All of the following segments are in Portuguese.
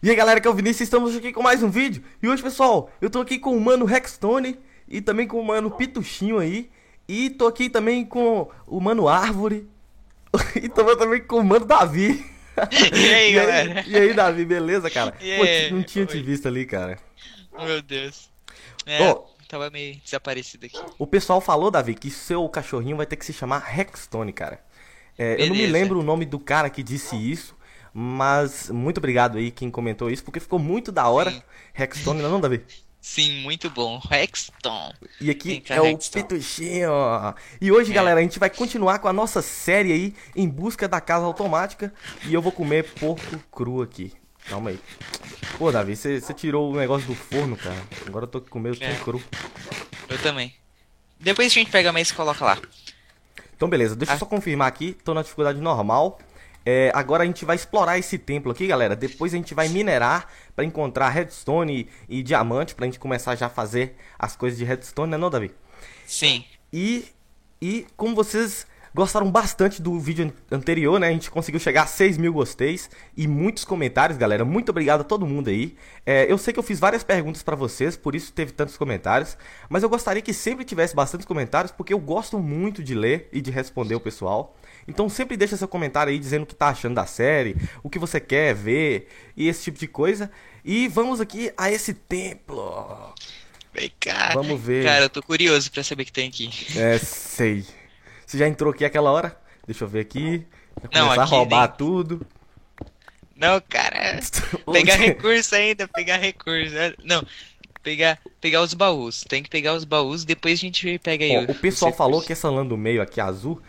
E aí galera, que é o Vinícius, estamos aqui com mais um vídeo E hoje pessoal, eu tô aqui com o mano Rexstone E também com o mano Pituchinho aí E tô aqui também com o mano Árvore E tô também com o mano Davi E aí, galera? E aí, Davi, beleza, cara? E Pô, aí? não tinha te visto ali, cara Meu Deus. É, Ó. tava meio desaparecido aqui. O pessoal falou, Davi, que seu cachorrinho vai ter que se chamar Rexstone, cara. É, eu não me lembro o nome do cara que disse isso, mas muito obrigado aí quem comentou isso, porque ficou muito da hora. Sim. Não é não, Davi? Sim, muito bom. Rexton. E aqui é o Rexton. Pituchinho. E hoje, É. galera, a gente vai continuar com a nossa série aí, em busca da casa automática. E eu vou comer porco cru aqui. Calma aí. Pô, Davi, você tirou o negócio do forno, cara. Agora eu tô comendo tudo É. cru. Eu também. Depois a gente pega mais e coloca lá. Então, beleza, deixa eu Ah. só confirmar aqui, tô na dificuldade normal. É, agora a gente vai explorar esse templo aqui, galera. Depois a gente vai minerar pra encontrar redstone e, e diamante pra gente começar já a fazer as coisas de redstone, né, não, Davi? Sim. E, e como vocês gostaram bastante do vídeo an- anterior, né? A gente conseguiu chegar a 6 mil gosteis e muitos comentários, galera. Muito obrigado a todo mundo aí. É, eu sei que eu fiz várias perguntas pra vocês, por isso teve tantos comentários. Mas eu gostaria que sempre tivesse bastantes comentários, porque eu gosto muito de ler e de responder o pessoal. Então sempre deixa seu comentário aí dizendo o que tá achando da série, o que você quer ver e esse tipo de coisa. E vamos aqui a esse templo. Vem cá. Vamos ver. Cara, eu tô curioso pra saber o que tem aqui. É, sei. Você já entrou aqui aquela hora? Deixa eu ver aqui. Não, começar aqui a roubar nem- tudo. Não, cara. Pegar recurso ainda, pegar recurso. Não, pegar, pegar os baús. Tem que pegar os baús, depois a gente pega aí. Ó, o pessoal falou que essa lã do meio aqui azul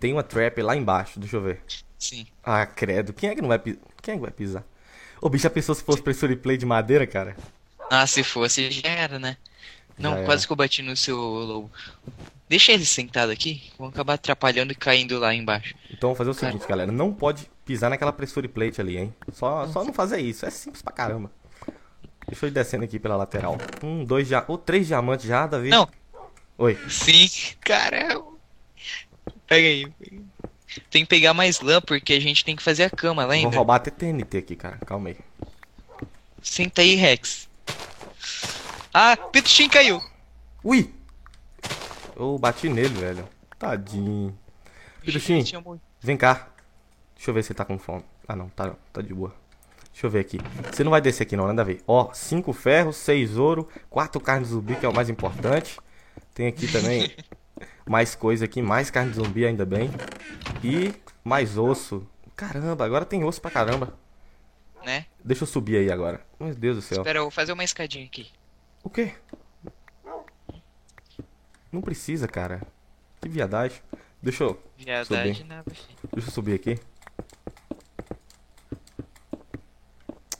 tem uma trap lá embaixo. Deixa eu ver. Sim. Ah, credo. Quem é que não vai pisar? Quem é que vai pisar? Ô, bicho, já pensou se fosse pressure play de madeira, cara? Ah, se fosse, já era, né? Não, Já quase que eu bati no seu lobo. Deixa ele sentado aqui, vão acabar atrapalhando e caindo lá embaixo. Então vamos fazer o Cara. seguinte, galera. Não pode pisar naquela pressure plate ali, hein? Só, só não fazer isso. É simples pra caramba. Deixa eu ir descendo aqui pela lateral. Um, dois, dia... ou três diamantes já, Davi? Não. Oi. Sim, cara. Pega aí. Tem que pegar mais lã, porque a gente tem que fazer a cama, Vou lembra? roubar até TNT aqui, cara. Calma aí. Senta aí, Rex. Ah, Pituchin caiu. Ui! Eu bati nele, velho. Tadinho. Morrido. vem cá. Deixa eu ver se ele tá com fome. Ah, não, tá, tá de boa. Deixa eu ver aqui. Você não vai descer aqui não, né, Davi? Ó, cinco ferros, seis ouro, quatro carnes de zumbi, que é o mais importante. Tem aqui também mais coisa aqui, mais carne de zumbi, ainda bem. E mais osso. Caramba, agora tem osso pra caramba. Né? Deixa eu subir aí agora. Meu Deus do céu. Espera, eu vou fazer uma escadinha aqui. O quê? Não precisa, cara. Que viadagem. Deixa eu, Viadagem Subi. nada, filho. deixa eu subir aqui.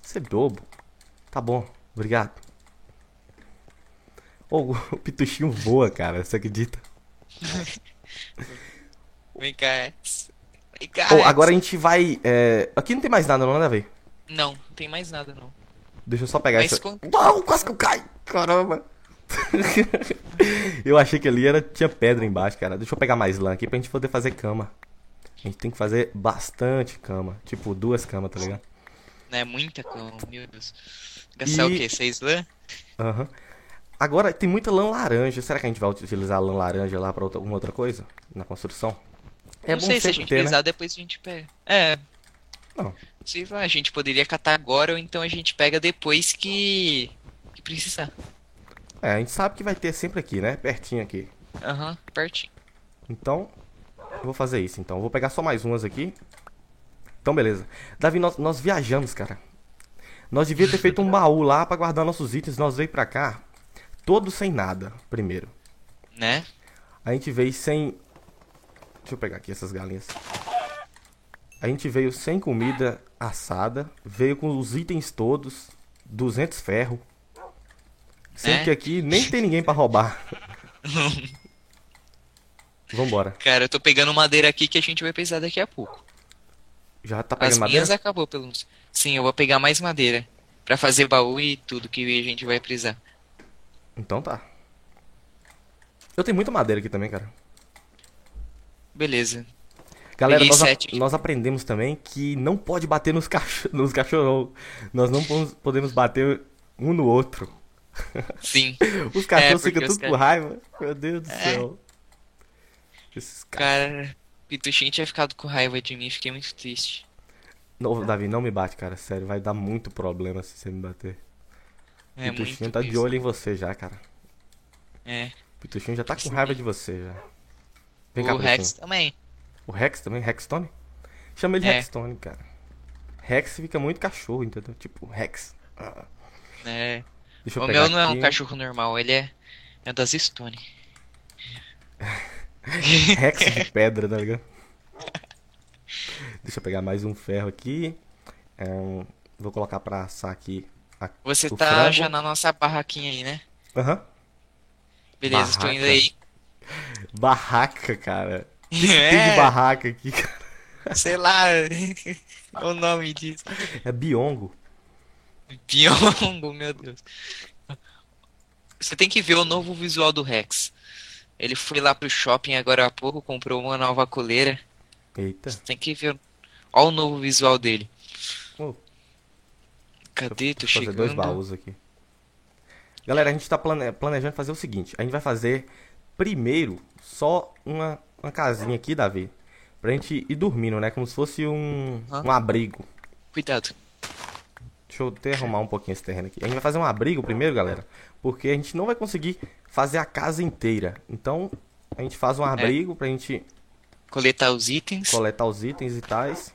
Você é bobo. Tá bom, obrigado. Ô, o pituchinho voa, cara. Você acredita? Vem cá, Rex. Vem cá, Rex. agora a gente vai. é, Aqui não tem mais nada, não, né, velho? Não, não tem mais nada, não. Deixa eu só pegar Mas essa. com- Não, quase que eu caio! Caramba! eu achei que ali era... tinha pedra embaixo, cara. Deixa eu pegar mais lã aqui pra gente poder fazer cama. A gente tem que fazer bastante cama. Tipo, duas camas, tá ligado? Não é muita cama, meu Deus. Gastar o E- quê? Seis lã? Aham. Agora, tem muita lã laranja. Será que a gente vai utilizar a lã laranja lá pra outra, alguma outra coisa? Na construção? É não bom sei se a gente ter, né? depois a gente pega. É. Não. Vai, a gente poderia catar agora ou então a gente pega depois que. que precisar. É, a gente sabe que vai ter sempre aqui, né? Pertinho aqui. Aham, pertinho. Então, vou fazer isso. Então, vou pegar só mais umas aqui. Então, beleza. Davi, nós, nós viajamos, cara. Nós devíamos ter feito um baú lá pra guardar nossos itens. Nós veio pra cá, todos sem nada, primeiro. Né? A gente veio sem... Deixa eu pegar aqui essas galinhas. A gente veio sem comida assada. Veio com os itens todos. 200 ferro. Sendo Né? que aqui nem tem ninguém pra roubar. Vambora. Cara, eu tô pegando madeira aqui que a gente vai precisar daqui a pouco. Já tá As pegando minhas madeira? acabou, pelo menos. Sim, eu vou pegar mais madeira. Pra fazer baú e tudo que a gente vai precisar. Então tá. Eu tenho muita madeira aqui também, cara. Beleza. Galera, nós, a- nós aprendemos também que não pode bater nos, cachorros, nos cachorros. Nós não podemos- bater um no outro. Sim. Os cachorros porque ficam tudo ca- com raiva. Meu Deus do É. céu. Esses caras. Cara, Pituxinho tinha ficado com raiva de mim, fiquei muito triste. Não, Davi, não me bate, cara. Sério, vai dar muito problema se você me bater. É Pituxinho tá de olho em você já, cara. É. Pituxinho já tá com raiva de você já. Vem cá, o Rex Pituxinho. também. O Rex também? Rexstone? Chama ele É. Rexstone, cara. Rex fica muito cachorro, entendeu? Tipo, Rex. Ah, É. O meu não é um aqui. cachorro normal, ele é, é das Stone. Rex de pedra, tá ligado? Deixa eu pegar mais um ferro aqui. É, um- vou colocar pra assar aqui. a- Você tá frango. já na nossa barraquinha aí, né? Aham. Beleza, estou indo Barraca. aí. Barraca, cara. Tem de É, barraca aqui, cara. sei lá o nome disso. É biongo. Biongo, meu Deus. Você tem que ver o novo visual do Rex. Ele foi lá pro shopping agora há pouco, comprou uma nova coleira. Eita. Você tem que ver. Olha o novo visual dele. Oh. Cadê? Tô Vou fazer dois chegando. baús aqui. Galera, a gente tá plane- planejando fazer o seguinte. A gente vai fazer primeiro só uma, uma casinha aqui, Davi. Pra gente ir dormindo, né? Como se fosse um, um abrigo. Cuidado. Deixa eu até arrumar um pouquinho esse terreno aqui. A gente vai fazer um abrigo primeiro, galera. Porque a gente não vai conseguir fazer a casa inteira. Então, a gente faz um É. abrigo pra gente Coletar os itens. coletar os itens e tais.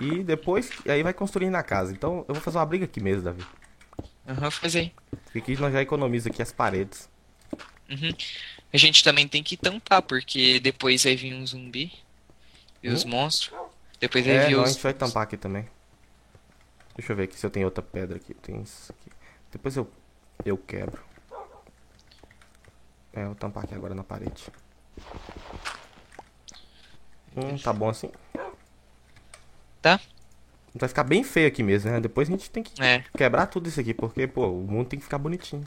E depois, e aí vai construindo a casa. Então, eu vou fazer um abrigo aqui mesmo, Davi. Aham, faz aí. Porque aqui nós já economiza aqui as paredes. Uhum. A gente também tem que tampar, porque depois vai vir um zumbi. E os Hum? monstros. Depois vai É, vir não, a os. gente vai tampar aqui também. Deixa eu ver aqui se eu tenho outra pedra aqui. Tem isso aqui. Depois eu, eu quebro. É, eu vou tampar aqui agora na parede. Hum, tá bom assim. Tá? Vai ficar bem feio aqui mesmo, né? Depois a gente tem que É. quebrar tudo isso aqui, porque, pô, o mundo tem que ficar bonitinho.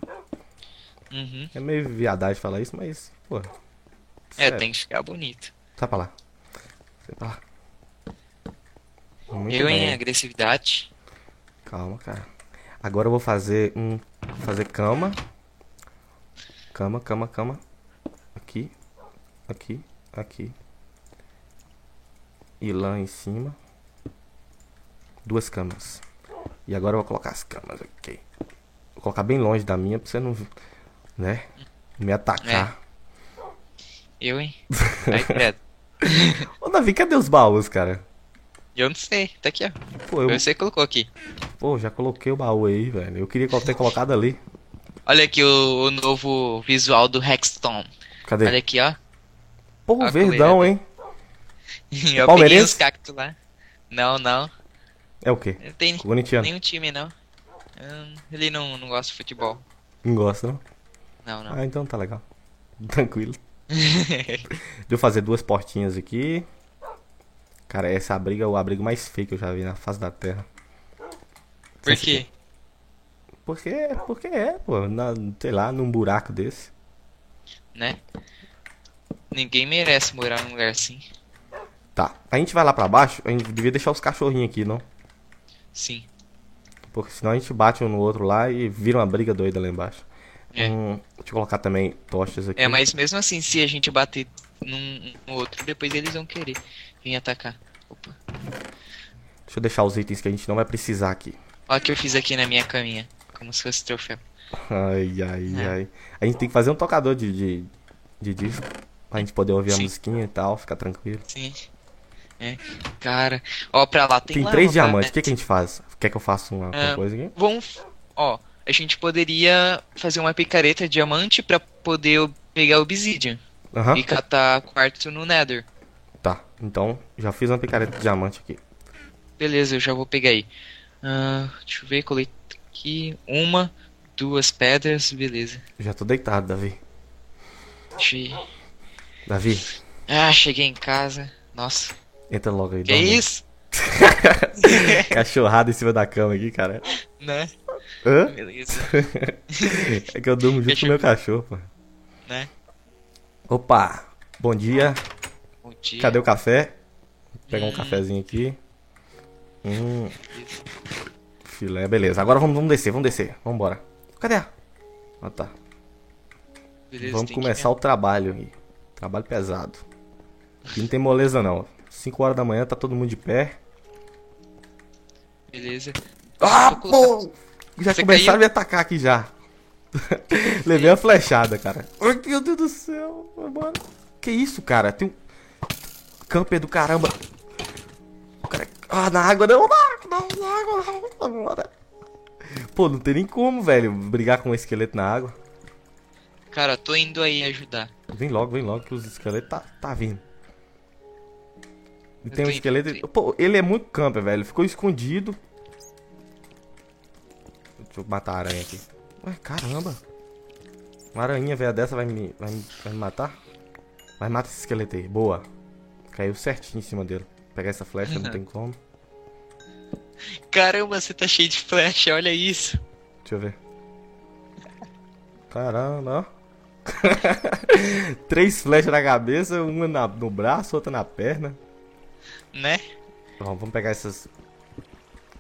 Uhum. É meio viadagem falar isso, mas, pô. É, tem que ficar bonito. Sai pra lá. Sai pra lá. Muito Eu bem. em agressividade. Calma, cara. Agora eu vou fazer um. Fazer cama. Cama, cama, cama. Aqui. Aqui. Aqui. E lá em cima. Duas camas. E agora eu vou colocar as camas aqui. Vou colocar bem longe da minha pra você não. Né? Me atacar. Eu, hein? Ai, credo. Ô Davi, cadê os baús, cara? Eu não sei. Tá aqui, ó. Pô, eu, Você colocou aqui. pô, já coloquei o baú aí, velho. Eu queria ter colocado ali. Olha aqui o, o novo visual do Hexstone. Cadê? Olha aqui, ó. Pô, a verdão, hein? Eu peguei Palmeirense? os cactos lá. Não, não. É o quê? Não tem Corintiano. nenhum time, não. Hum, Ele não, não gosta de futebol. Não gosta, não? Não, não. Ah, então tá legal. Tranquilo. Deixa eu fazer duas portinhas aqui. Cara, essa abriga é o abrigo mais feio que eu já vi na face da terra. Por quê? Porque, porque é, pô. Na, sei lá, num buraco desse. Né? Ninguém merece morar num lugar assim. Tá. A gente vai lá pra baixo, a gente devia deixar os cachorrinhos aqui, não? Sim. Porque senão a gente bate um no outro lá e vira uma briga doida lá embaixo. É. Hum, deixa eu colocar também tochas aqui. É, mas mesmo assim, se a gente bater num no outro, depois eles vão querer vir atacar. Opa. Deixa eu deixar os itens que a gente não vai precisar aqui. Olha o que eu fiz aqui na minha caminha. Como se fosse troféu. Ai, ai, É. ai. A gente tem que fazer um tocador de, de, de disco. Pra gente poder ouvir a Sim. musiquinha e tal, ficar tranquilo. Sim. É. Cara, ó, pra lá tem Tem três diamantes. O que, que a gente faz? Quer que eu faça uma, É. coisa aqui? Vamos. Ó, a gente poderia fazer uma picareta diamante pra poder pegar obsidian Aham. e catar quartzo no Nether. Tá. Então, já fiz uma picareta diamante aqui. Beleza, eu já vou pegar aí. Ah, deixa eu ver, colei aqui. Uma, duas pedras, beleza. Já tô deitado, Davi. Ir. Davi, Ah, cheguei em casa. Nossa, entra logo aí. que dorme. isso? Cachorrada em cima da cama aqui, cara. Né? Hã? Beleza, É que eu durmo junto Deixa com eu- meu cachorro, pô. né? Opa! Bom dia. Bom dia. Cadê o café? Vou pegar um cafezinho aqui. Hum. Filé, beleza. Agora vamos, vamos descer, vamos descer. Vamos embora. Cadê? a- Ah, tá. Beleza, Vamos tem que- começar o trabalho aí. Trabalho pesado. Aqui não tem moleza não. 5 horas da manhã tá todo mundo de pé. Beleza. Ah, pô! Já Você começaram caiu? a me atacar aqui já. Levei a flechada, cara. Ai, meu Deus do céu. Mano. Que isso, cara? Tem um camper do caramba. O cara... Ah, na água não, na água não, na água não. Agora. Pô, não tem nem como, velho, brigar com um esqueleto na água. Cara, tô indo aí ajudar. Vem logo, vem logo que os esqueletos tá, tá vindo. E tem um esqueleto. indo. Pô, ele é muito camper, velho. Ficou escondido. Deixa eu matar a aranha aqui. Ué, caramba. Uma aranha velha dessa vai me, vai me, vai me matar? Vai matar esse esqueleto aí. Boa. Caiu certinho em cima dele. Pegar essa flecha, não tem como. Caramba, você tá cheio de flecha, olha isso. Deixa eu ver. Caramba, ó. Três flechas na cabeça, uma na- no braço, outra na perna. Né? Vamos, vamos pegar essas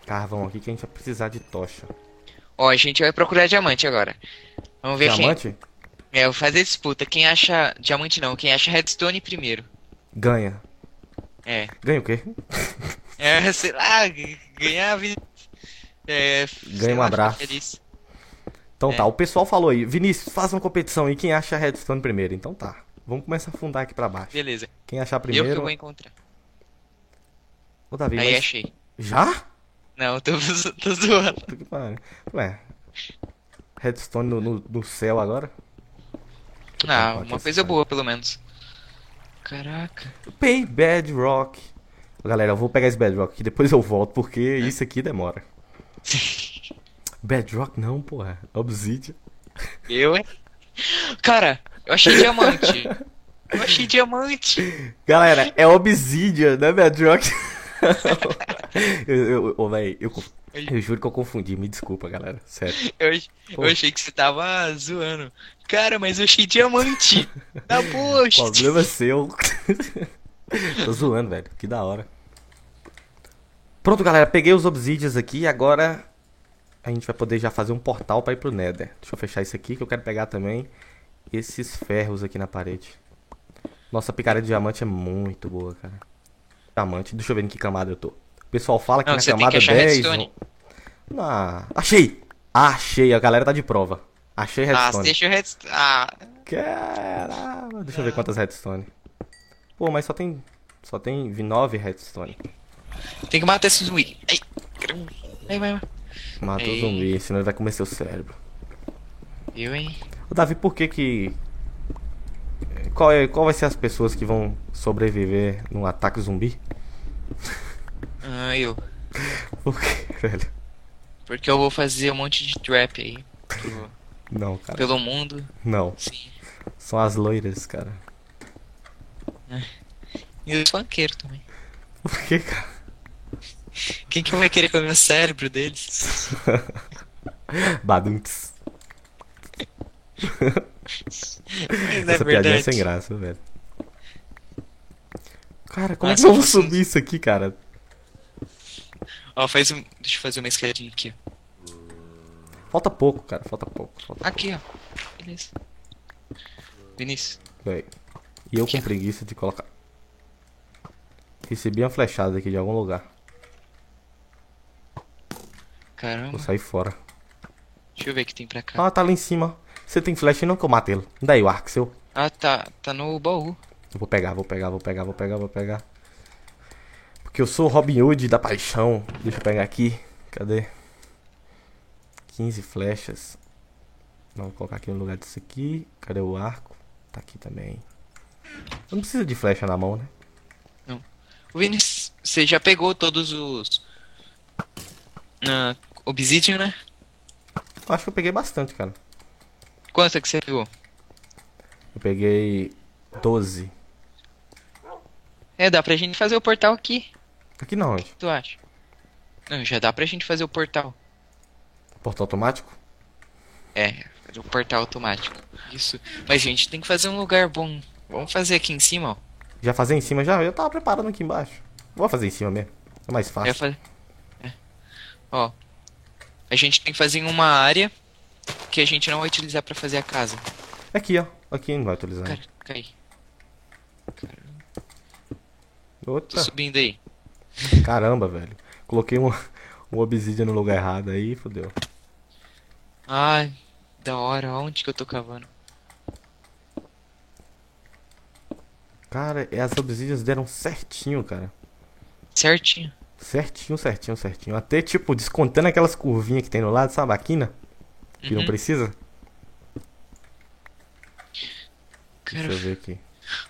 carvão aqui que a gente vai precisar de tocha. Ó, a gente vai procurar diamante agora. Vamos ver Diamante? quem. É, eu vou fazer disputa. Quem acha. Diamante não, quem acha redstone primeiro. Ganha. É. Ganha o quê? É, sei lá, ganhar a vida. É. Ganha um lá, abraço. feliz. Então É. tá, o pessoal falou aí, Vinícius, faça uma competição aí, quem acha redstone primeiro. Então tá, vamos começar a fundar aqui pra baixo. Beleza. Quem achar Eu que primeiro... eu vou encontrar. Ô Davi, Aí mas... achei. Já? Não, tô, tô zoando. Puta que pariu. Ué, redstone no, no, no céu agora? Ah, Pode uma ser, coisa boa, pelo menos. Caraca. Pay Bedrock. Galera, eu vou pegar esse Bedrock aqui, depois eu volto, porque isso aqui demora. Bedrock não, porra. Obsidian. Eu, hein? Cara, eu achei diamante. Eu achei diamante. Galera, é Obsidian, né, Bedrock? eu, véi, eu, eu juro que eu confundi, me desculpa, galera. Sério. Eu, eu achei que você tava zoando. Cara, mas eu achei diamante. Na gente. Problema seu. Tô zoando, velho. Que da hora. Pronto, galera. Peguei os obsidians aqui agora a gente vai poder já fazer um portal pra ir pro Nether. Deixa eu fechar isso aqui que eu quero pegar também esses ferros aqui na parede. Nossa, a picareta de diamante é muito boa, cara. Diamante. Deixa eu ver em que camada eu tô. O pessoal fala que Não, na camada que achar 10... redstone. não- Ah, achei! Achei, a galera tá de prova. Achei Ah, redstone. deixa o redstone. Ah, Caramba, deixa eu ver quantas redstone. Pô, mas só tem. Só tem 9 redstone. tem que matar esse zumbi. Ai, caramba. Vai, vai. Matou o zumbi, senão ele vai comer seu cérebro. Eu, hein? Ô Davi, por que que. Qual, é, qual vai ser as pessoas que vão sobreviver num ataque zumbi? Ah, eu. Por quê, velho? Porque eu vou fazer um monte de trap aí. pro- Não, cara. pelo mundo. Não. Sim. São as loiras, cara. E os funkeiros também. Por que, cara? Quem que vai querer comer o cérebro deles? Badunts. Mas Essa é piadinha é sem graça, velho. Cara, como é Ah, que vamos fosse um- subir isso aqui, cara? Ó, faz um. Deixa eu fazer uma escadinha aqui. Falta pouco, cara. Falta pouco. Falta Aqui, ó. Beleza. Vinícius. Véi. E eu com preguiça de colocar. Recebi uma flechada aqui de algum lugar. Caramba. Vou sair fora. Deixa eu ver o que tem pra cá. Ah, tá lá em cima. Você tem flecha não que eu matei ele. Daí o arco seu. Ah, tá. Tá no baú. Eu vou pegar, vou pegar, vou pegar, vou pegar, vou pegar. Porque eu sou o Robin Hood da paixão. Deixa eu pegar aqui. Cadê? 15 flechas. Vamos colocar aqui no lugar disso aqui. Cadê o arco? Tá aqui também. Não precisa de flecha na mão, né? O Vinícius, você já pegou todos os. Ah, Obsidian, né? Acho que eu peguei bastante, cara. Quanto é que você pegou? Eu peguei 12. É, dá pra gente fazer o portal aqui. Aqui não, O que tu acha? Não, já dá pra gente fazer o portal. Portal automático? É, fazer o portal automático. Isso. Mas, gente, tem que fazer um lugar bom. Vamos fazer aqui em cima, ó. Já fazer em cima já? Eu tava preparando aqui embaixo. Vou fazer em cima mesmo. É mais fácil. fazer. É. Ó. A gente tem que fazer em uma área que a gente não vai utilizar pra fazer a casa. Aqui, ó. Aqui não vai utilizar. Cara, cai. Tô Outra. subindo aí. Caramba, velho. Coloquei um, um obsidian no lugar errado aí, fodeu. Ai, da hora. Onde que eu tô cavando? Cara, as obsidians deram certinho, cara. Certinho. Certinho, certinho, certinho. Até, tipo, descontando aquelas curvinhas que tem no lado, sabe? A quina, que não Uhum. precisa. Cara, Deixa eu ver aqui.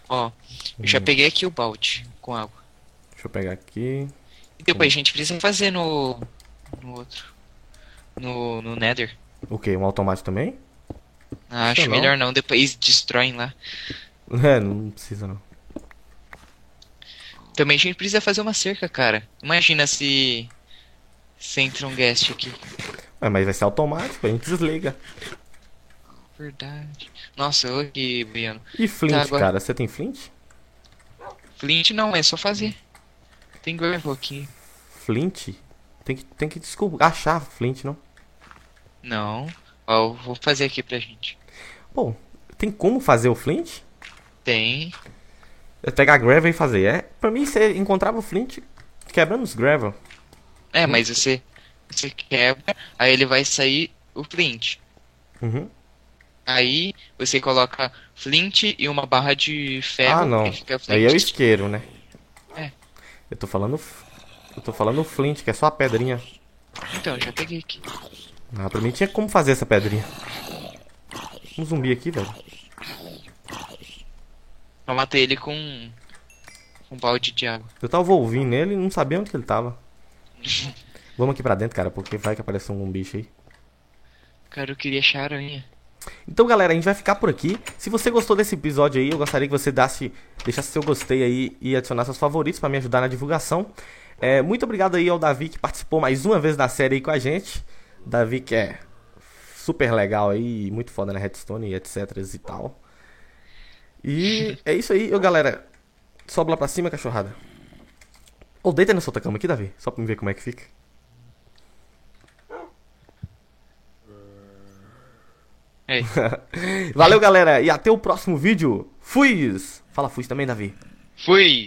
ó. Eu já Hum. peguei aqui o balde com água. Eu pegar aqui. E depois a gente precisa fazer no. No outro. No, no Nether. O quê? Um automático também? Ah, acho não. melhor não, depois destroem lá. É, não precisa não. Também a gente precisa fazer uma cerca, cara. Imagina se. Se entra um guest aqui. Ué, mas vai ser automático, a gente desliga. Verdade. Nossa, ô que Briano. E flint, Tá, agora- cara? Você tem flint? Flint não, é só fazer. Tem gravel aqui. Flint? Tem que, tem que desculpa, achar flint, não? Não. Eu vou fazer aqui pra gente. Pô, tem como fazer o flint? Tem. É pegar gravel e fazer. É, pra mim você encontrava o flint quebrando os gravel. É, mas você. Você quebra, aí ele vai sair o flint. Uhum. Aí você coloca flint e uma barra de ferro. Ah, não. Aí é o isqueiro, né? Eu tô falando. Eu tô falando flint, que é só a pedrinha. Então, já peguei aqui. Ah, pra mim tinha como fazer essa pedrinha. Um zumbi aqui, velho. Eu matei ele com. Um balde de água. Eu tava ouvindo ele e não sabia onde ele tava. Vamos aqui pra dentro, cara, porque vai que aparece um bicho aí. Cara, eu queria achar aranha. Então, galera, a gente vai ficar por aqui. Se você gostou desse episódio aí, eu gostaria que você desse, deixasse seu gostei aí e adicionasse seus favoritos pra me ajudar na divulgação. É, muito obrigado aí ao Davi que participou mais uma vez da série aí com a gente. Davi que é super legal aí, muito foda na Redstone e etc e tal. E é isso aí, ô galera. Sobe lá pra cima, cachorrada. Ou deita na sua cama aqui, Davi, só pra me ver como é que fica. Ei. Valeu, galera, e até o próximo vídeo. Fui! Fala fui também, Davi. Fui!